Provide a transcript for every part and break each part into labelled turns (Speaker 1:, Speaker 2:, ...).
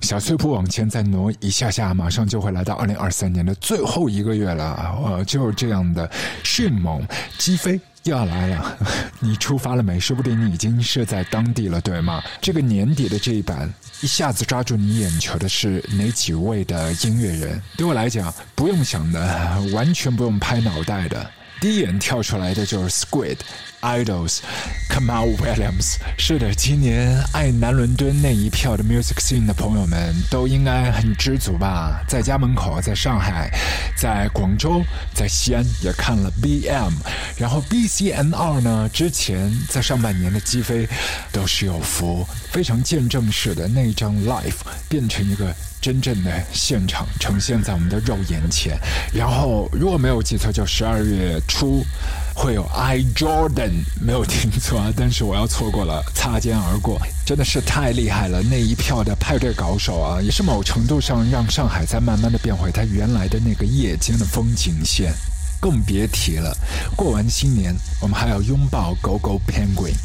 Speaker 1: 小碎步往前再挪一下下，马上就会来到二零二三年的最后一个月了。呃，就是这样的迅猛击飞。又要来了，你出发了没？说不定你已经是在当地了，对吗？这个年底的这一版，一下子抓住你眼球的是哪几位的音乐人？对我来讲，不用想的，完全不用拍脑袋的。第一眼跳出来的就是 Squid Idols k a m a l Williams。是的，今年爱南伦敦那一票的 music scene 的朋友们都应该很知足吧？在家门口，在上海，在广州，在西安也看了 BM，然后 BCNR 呢？之前在上半年的击飞都是有福，非常见证式的那一张 live 变成一个。真正的现场呈现在我们的肉眼前，然后如果没有记错，就十二月初会有 I Jordan，没有听错啊！但是我要错过了，擦肩而过，真的是太厉害了！那一票的派对高手啊，也是某程度上让上海在慢慢的变回它原来的那个夜间的风景线，更别提了。过完新年，我们还要拥抱狗狗 Penguin。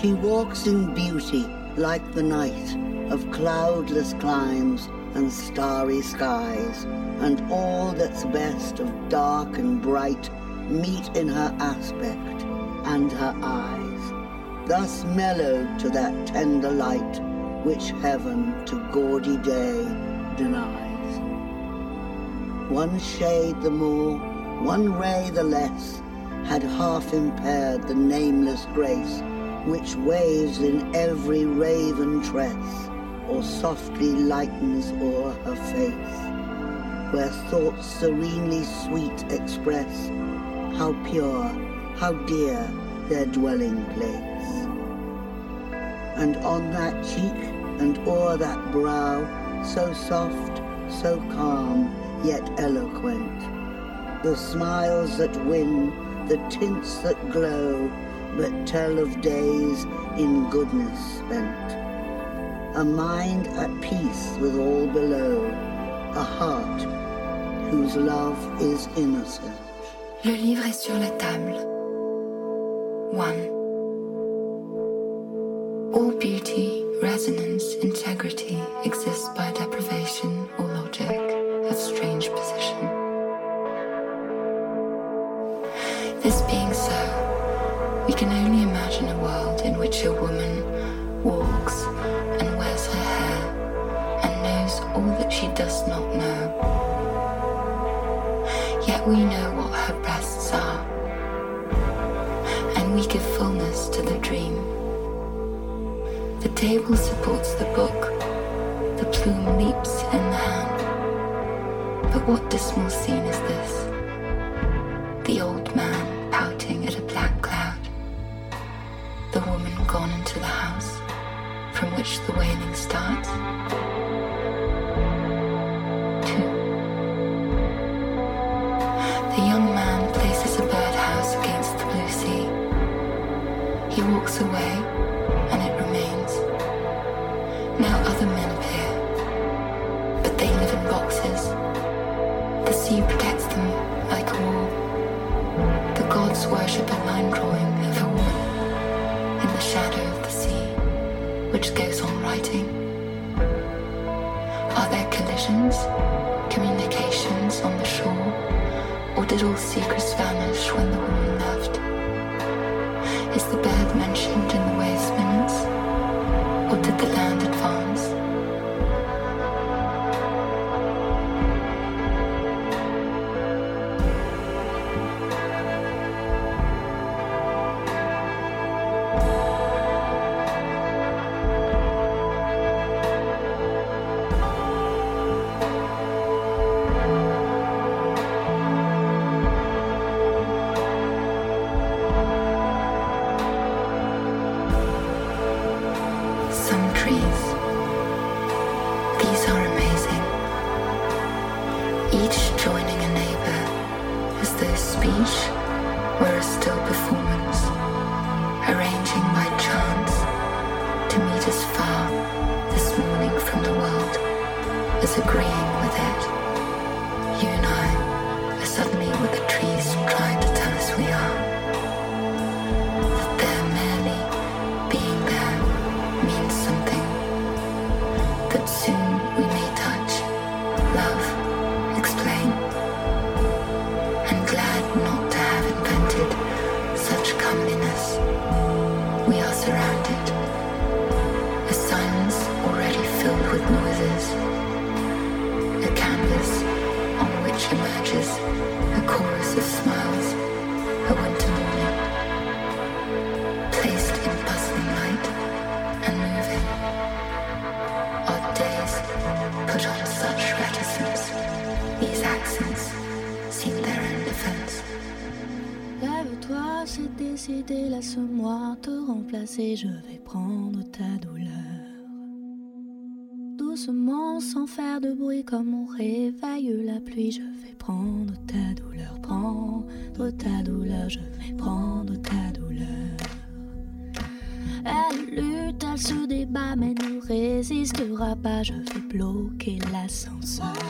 Speaker 2: She walks in beauty like the night of cloudless climes and starry skies, and all that's best of dark and bright meet in her aspect and her eyes, thus mellowed to that tender light which heaven to gaudy day denies. One shade the more, one ray the less, had half impaired the nameless grace which waves in every raven tress, or softly lightens o'er her face, where thoughts serenely sweet express how pure, how dear their dwelling place. And on that cheek and o'er that brow, so soft, so calm, yet eloquent, the smiles that win, the tints that glow, but tell of days in goodness spent. A mind at peace with all below, a heart whose love is innocent.
Speaker 3: Le livre est sur la table. One. All beauty, resonance, integrity exists by deprivation or logic of strange position. This being can only imagine a world in which a woman walks and wears her hair and knows all that she does not know. Yet we know what her breasts are, and we give fullness to the dream. The table supports the book, the plume leaps in the hand. But what dismal scene is this? Which goes on writing. Are there collisions, communications on the shore, or did all secrets vanish when the woman left? Is the bird mentioned in the waves
Speaker 4: pas, je vais bloquer l'ascenseur.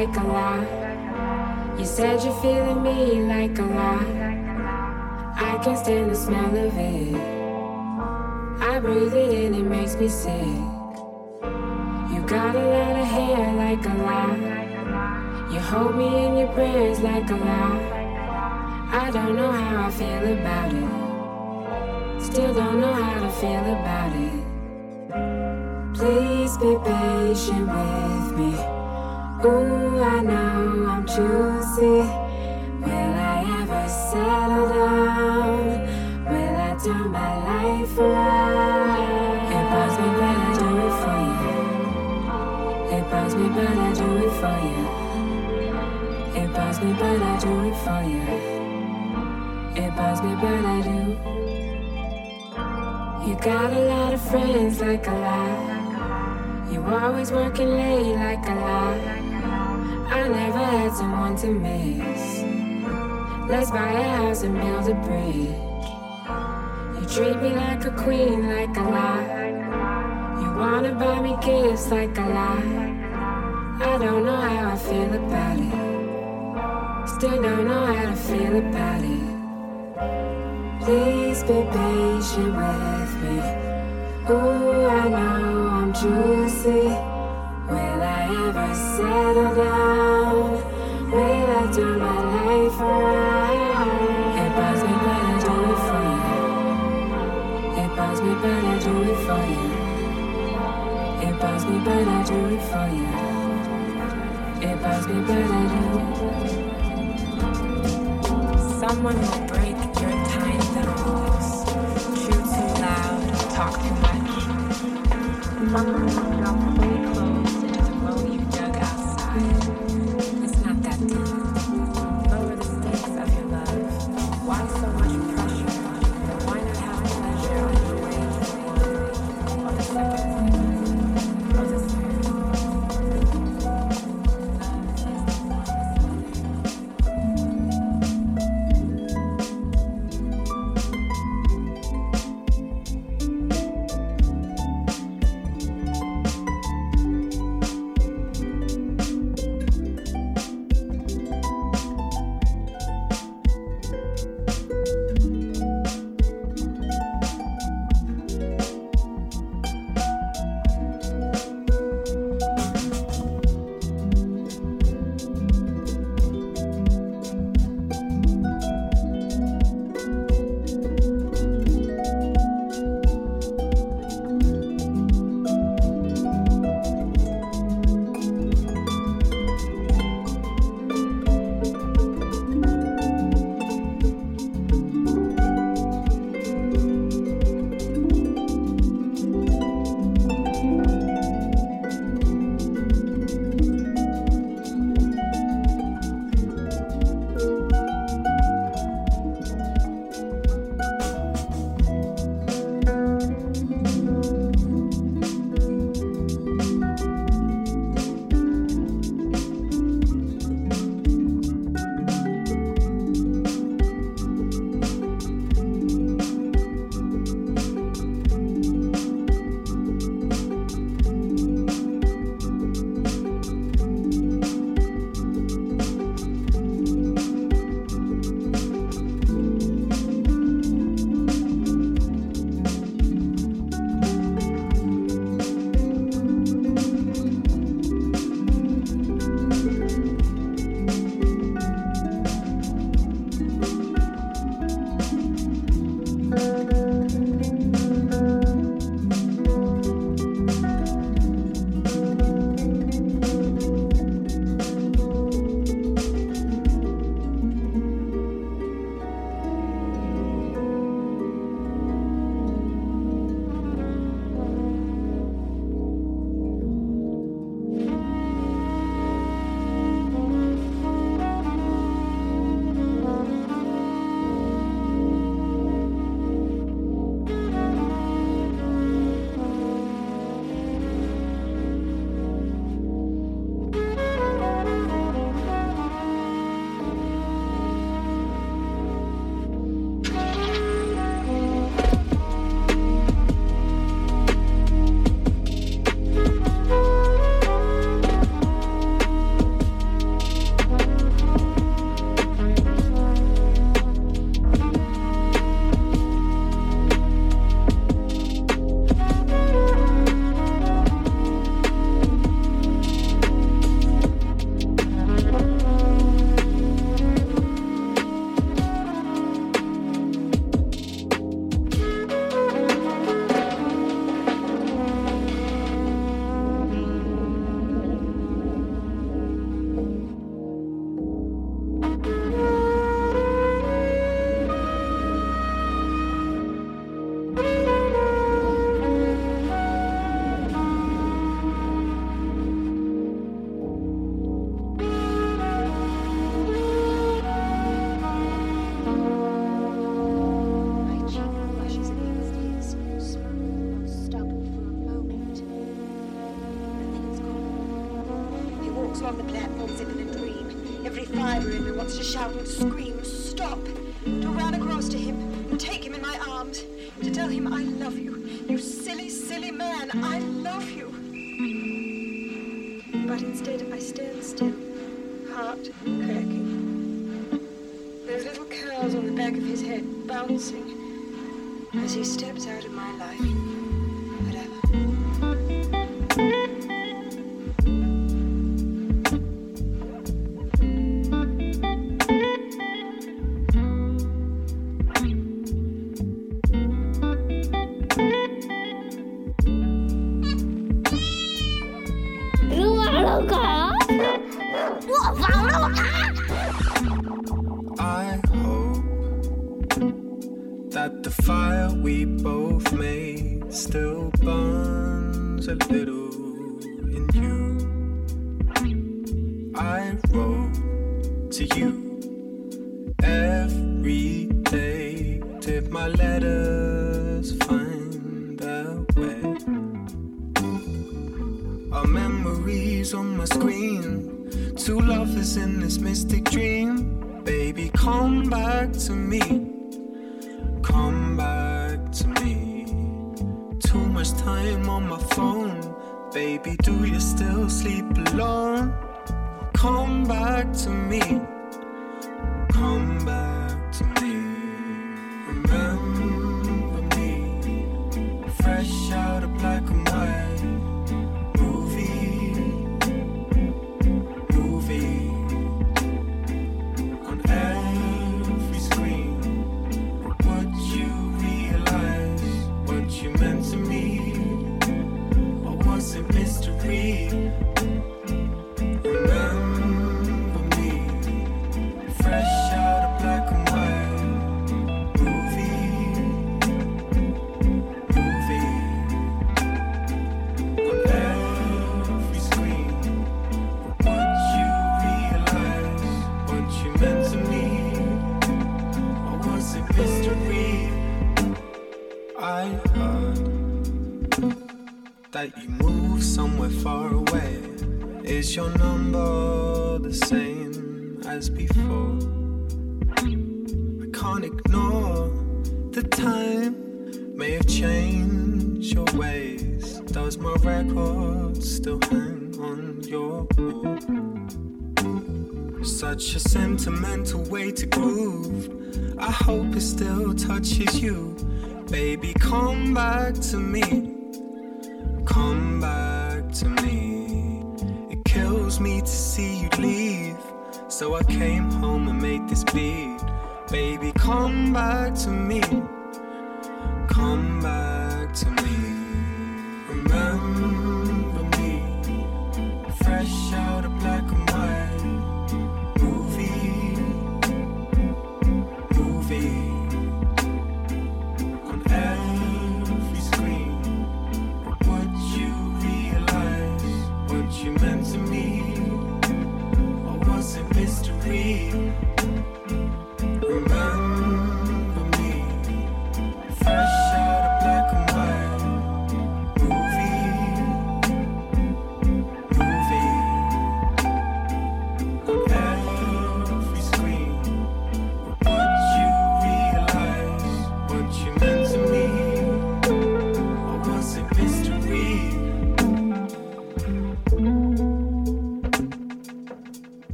Speaker 5: Like a lot. You said you're feeling me like a lot. I can't stand the smell of it. I breathe it in, it makes me sick. You got a lot of hair like a lot. You hold me in your prayers like a lot. I don't know how I feel about it. Still don't know how to feel about it. Please be patient with me. Ooh, I know I'm juicy. Will I ever settle down? Will I turn my life around? It bugs me, but I do it for you. It bugs me, but I do it for you. It bugs me, but I do it for you. It bugs me, but I do. You got a lot of friends like a lot. You always working late like a lot. I never had someone to miss. Let's buy a house and build a bridge. You treat me like a queen, like a lie. You wanna buy me gifts like a lie. I don't know how I feel about it. Still don't know how to feel about it. Please be patient with me. Ooh, I know I'm juicy. Will I ever settle down? Will I turn my life around? It bugs me, but I do it for you. It bugs me, but I do it for you. It bugs me, but I do it for you. It bugs me, but I do. Someone will break your tiny little rules. Chew too loud, talk too much. Someone will drop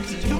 Speaker 6: There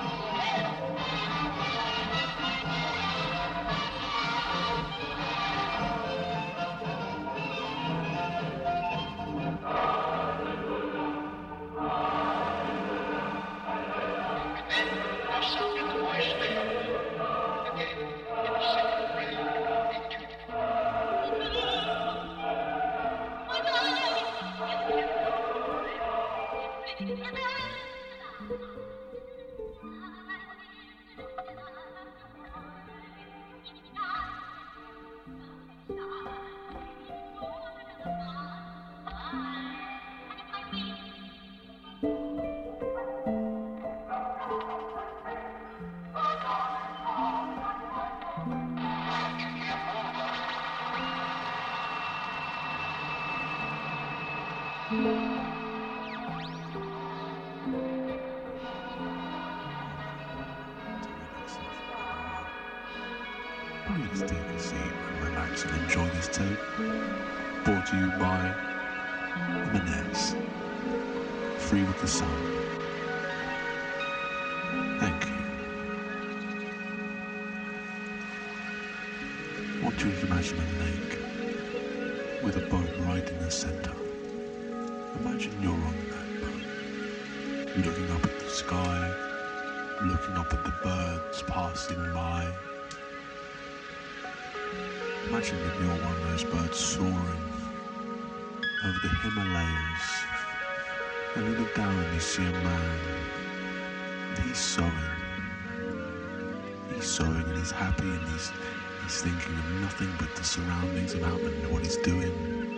Speaker 7: Thinking of nothing but the surroundings about him and what he's doing,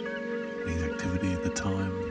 Speaker 7: his activity at the time.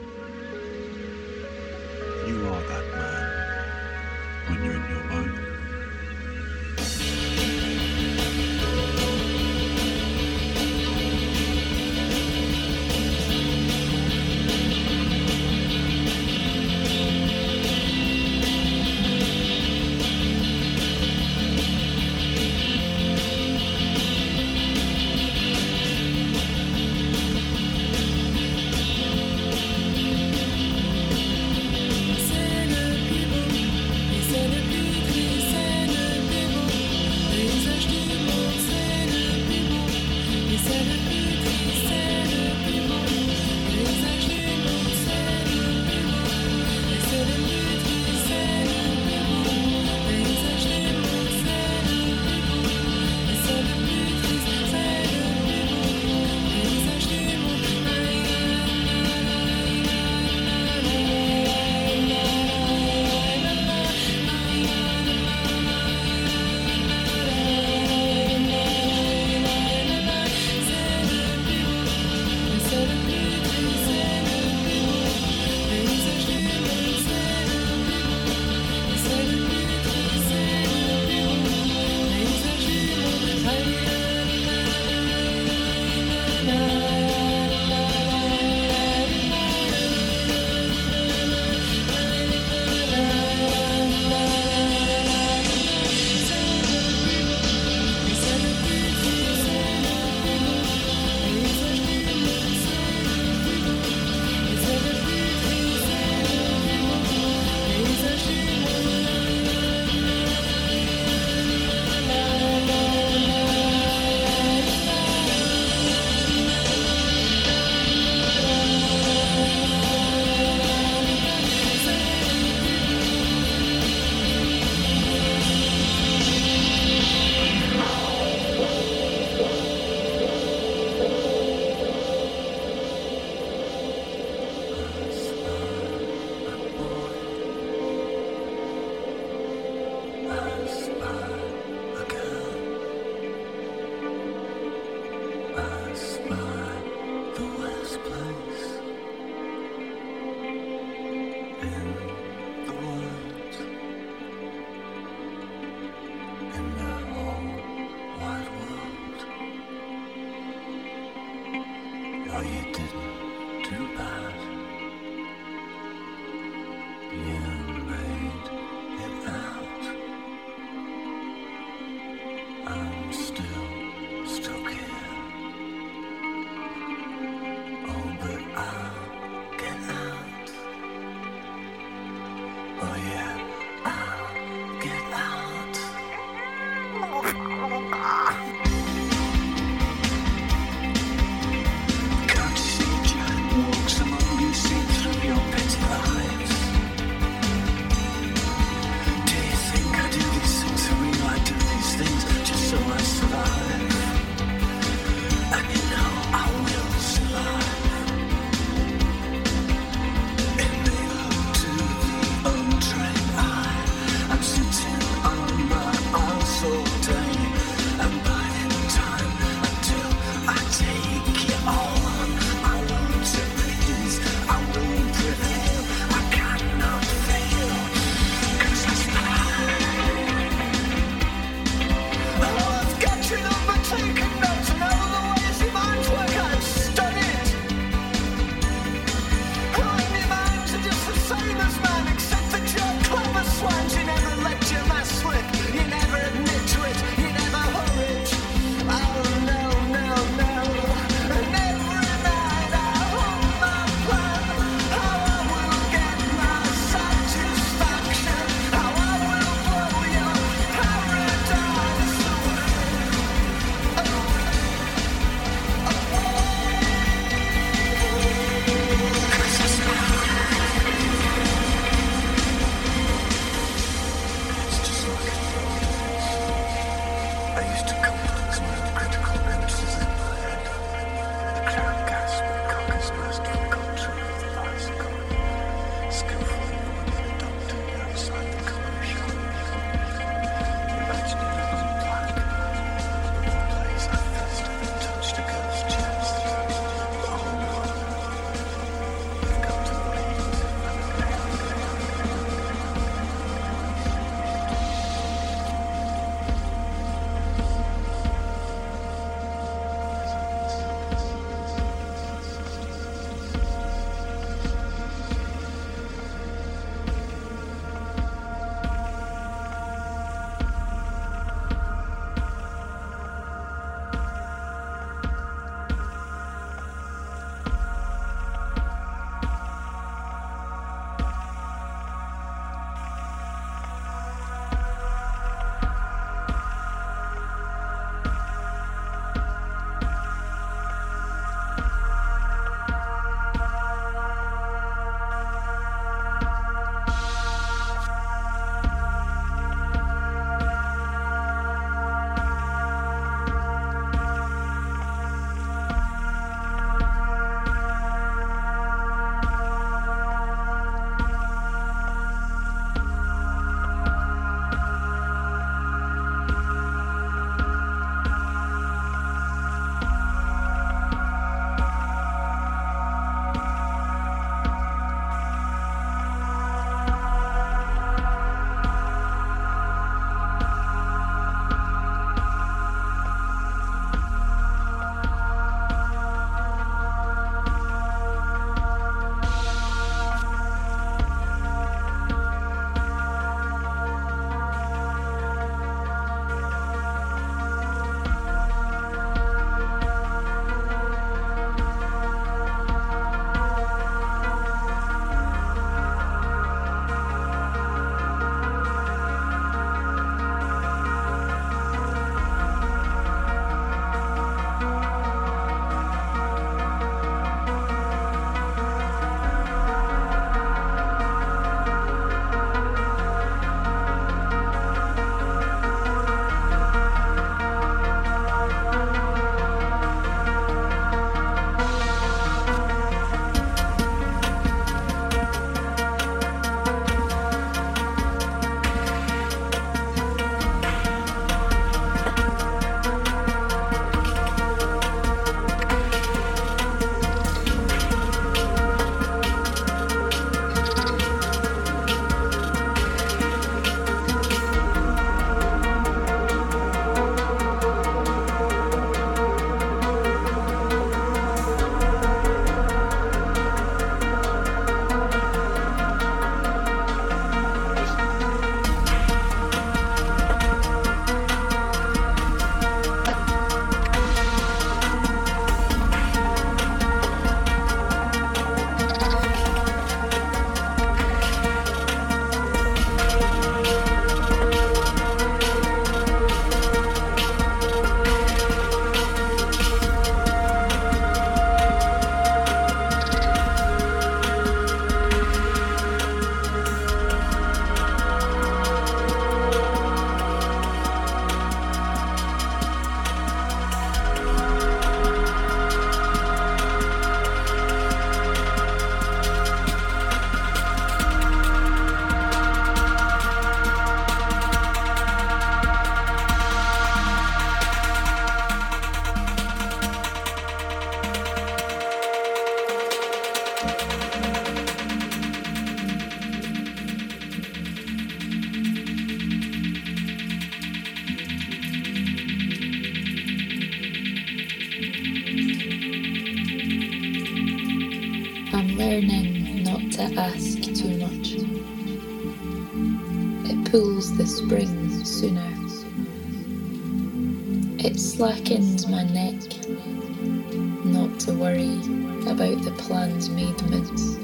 Speaker 8: Plans made miss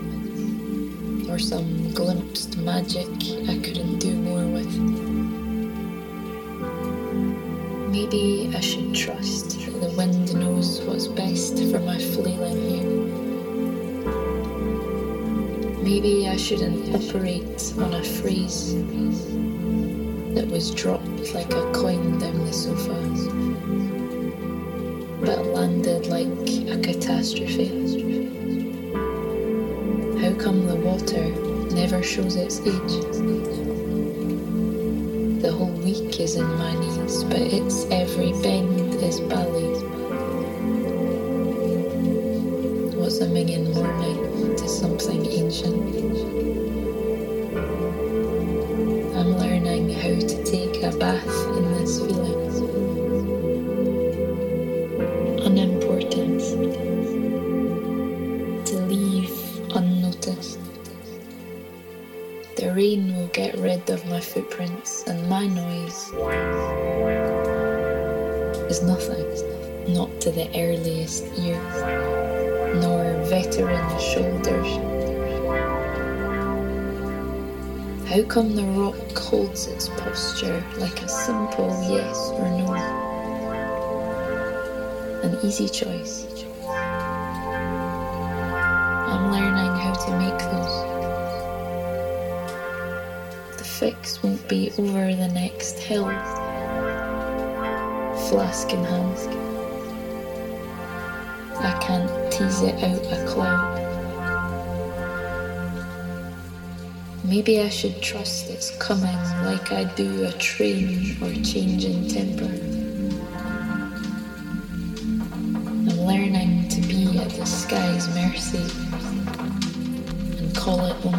Speaker 8: or some glimpsed magic I couldn't do more with. Maybe I should trust that the wind knows what's best for my flailing hair. Maybe I shouldn't operate on a phrase that was dropped like a coin down the sofa, but landed like a catastrophe. Never its age? The whole week is in my knees, but its every bend is ballet. What's a minging morning to something ancient. I'm learning how to take a bath in this feeling. Footprints, and my noise is nothing, not to the earliest ears, nor veteran shoulders. How come the rock holds its posture like a simple yes or no? An easy choice. I'm learning how to make those. Fix won't be over the next hill. Flask in hand. I can't tease it out a cloud. Maybe I should trust it's coming like I do a train or change in temper. I'm learning to be at the sky's mercy and call it only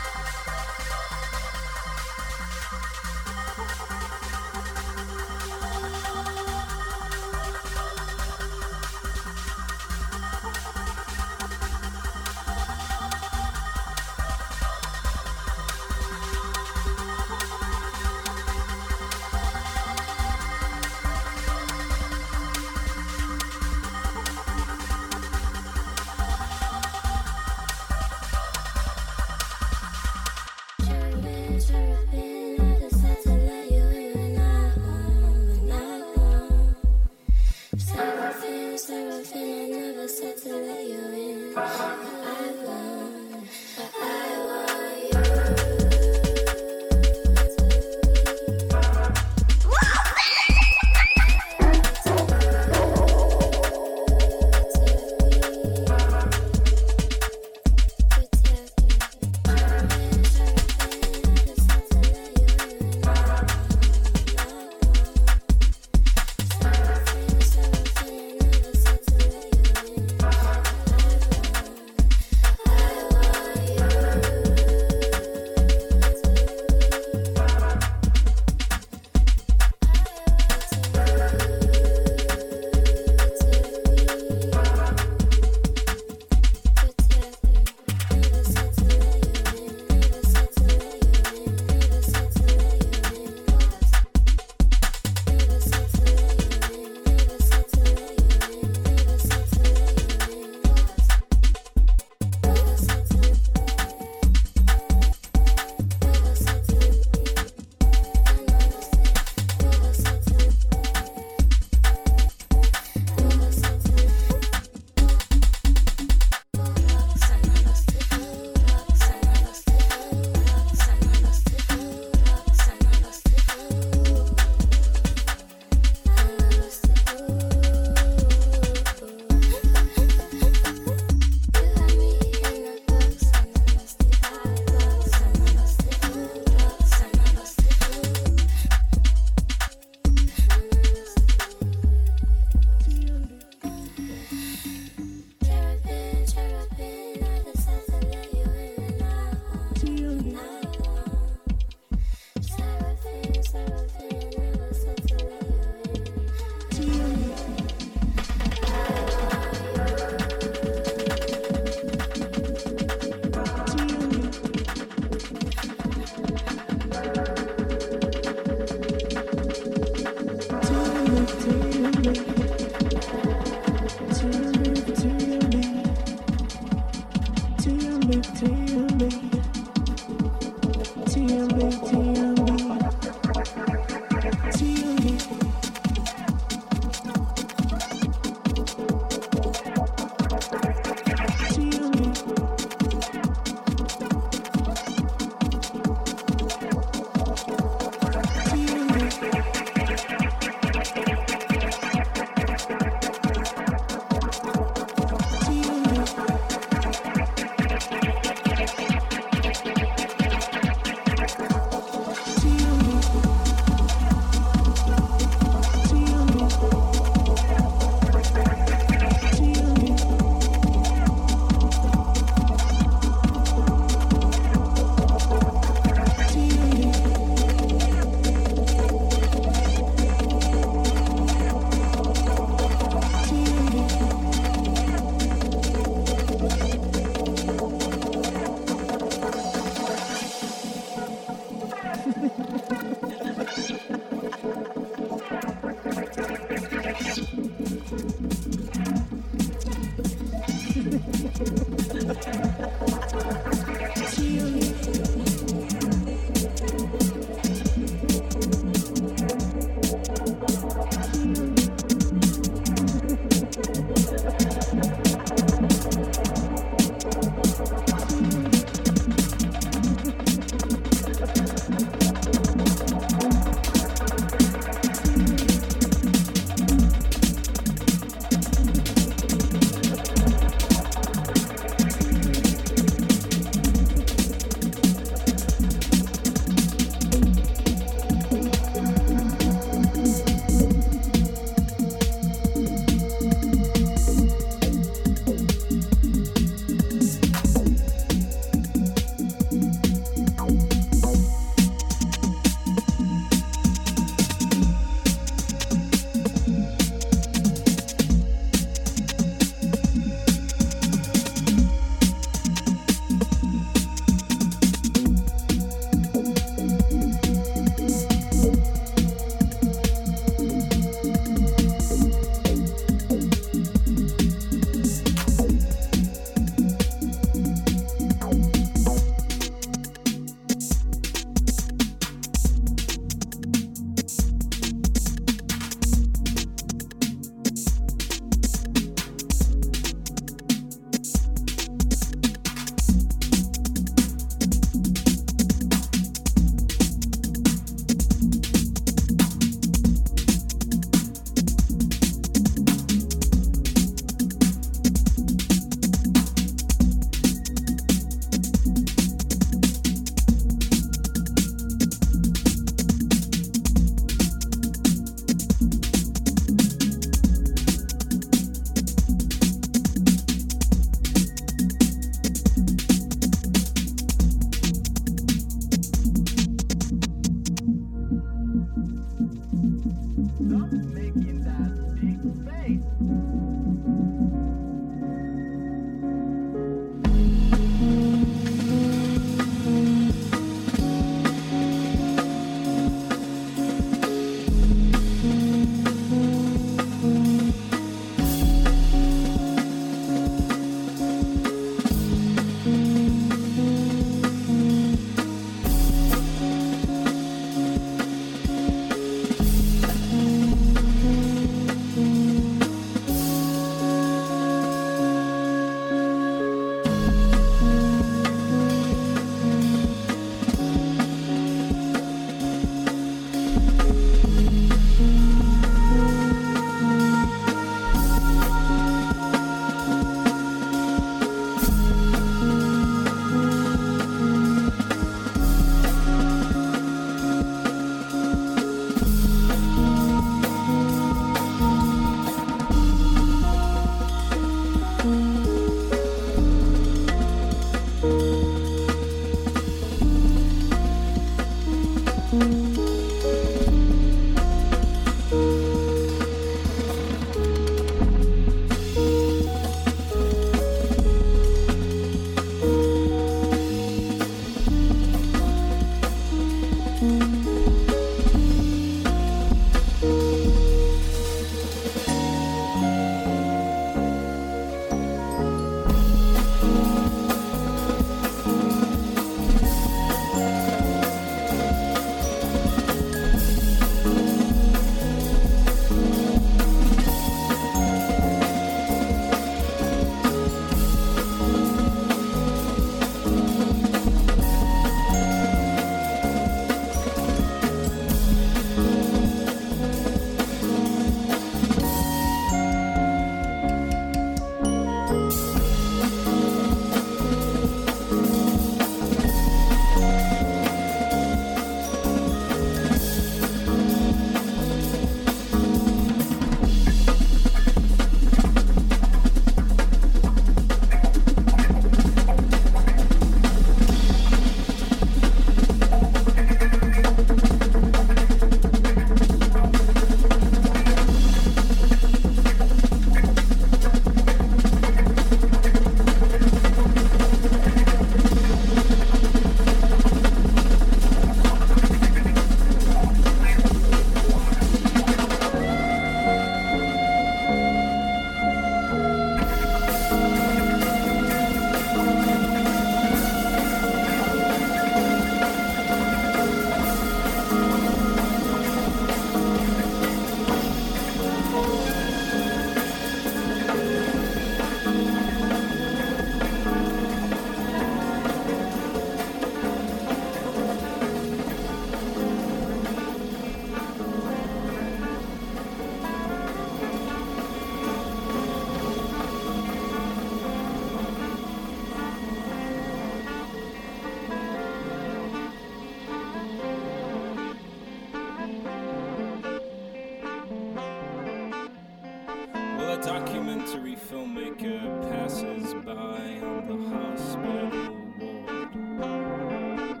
Speaker 9: A documentary filmmaker passes by on the hospital ward.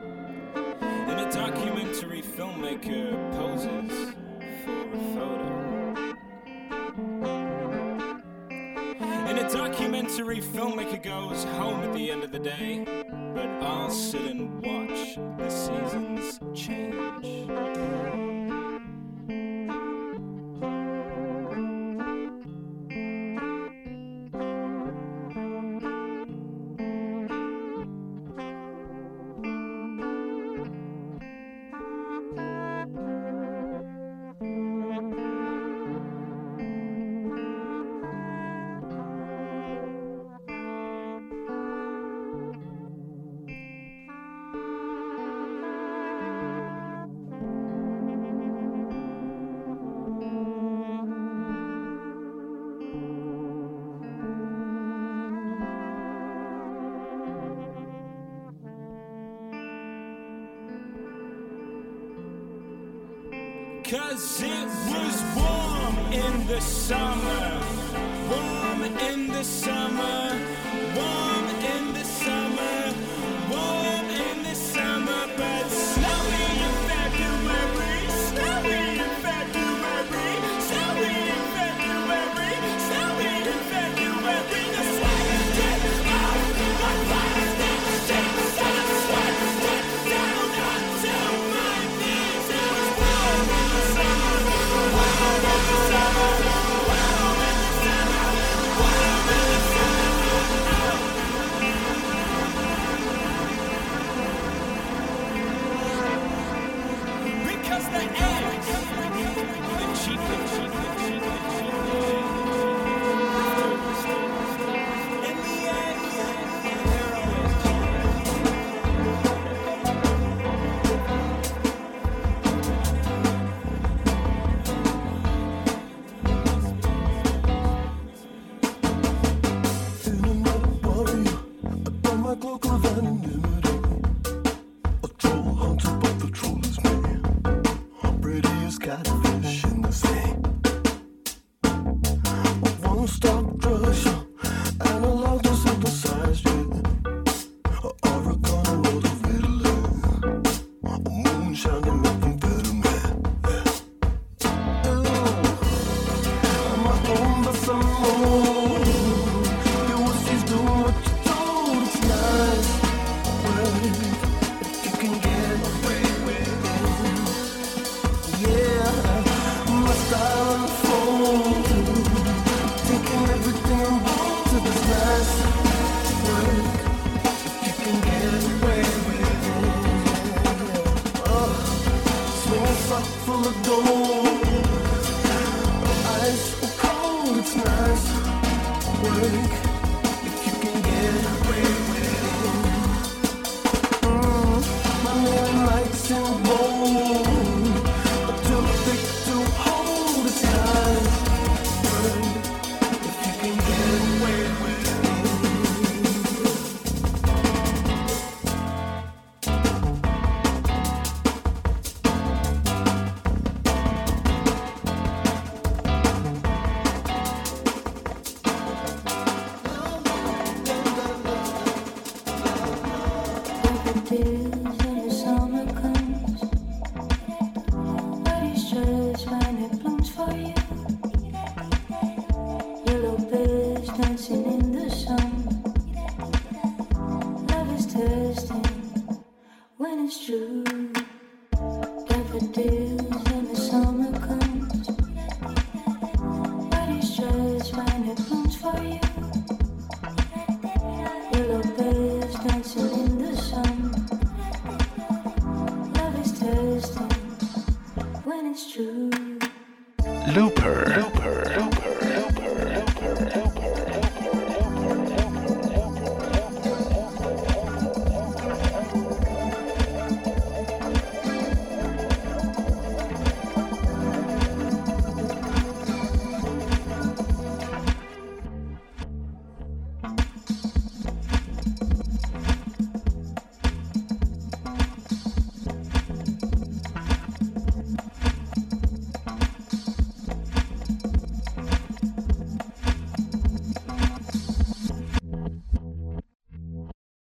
Speaker 9: And a documentary filmmaker poses for a photo. And a documentary filmmaker goes home at the end of the day. But I'll sit and watch the seasons change.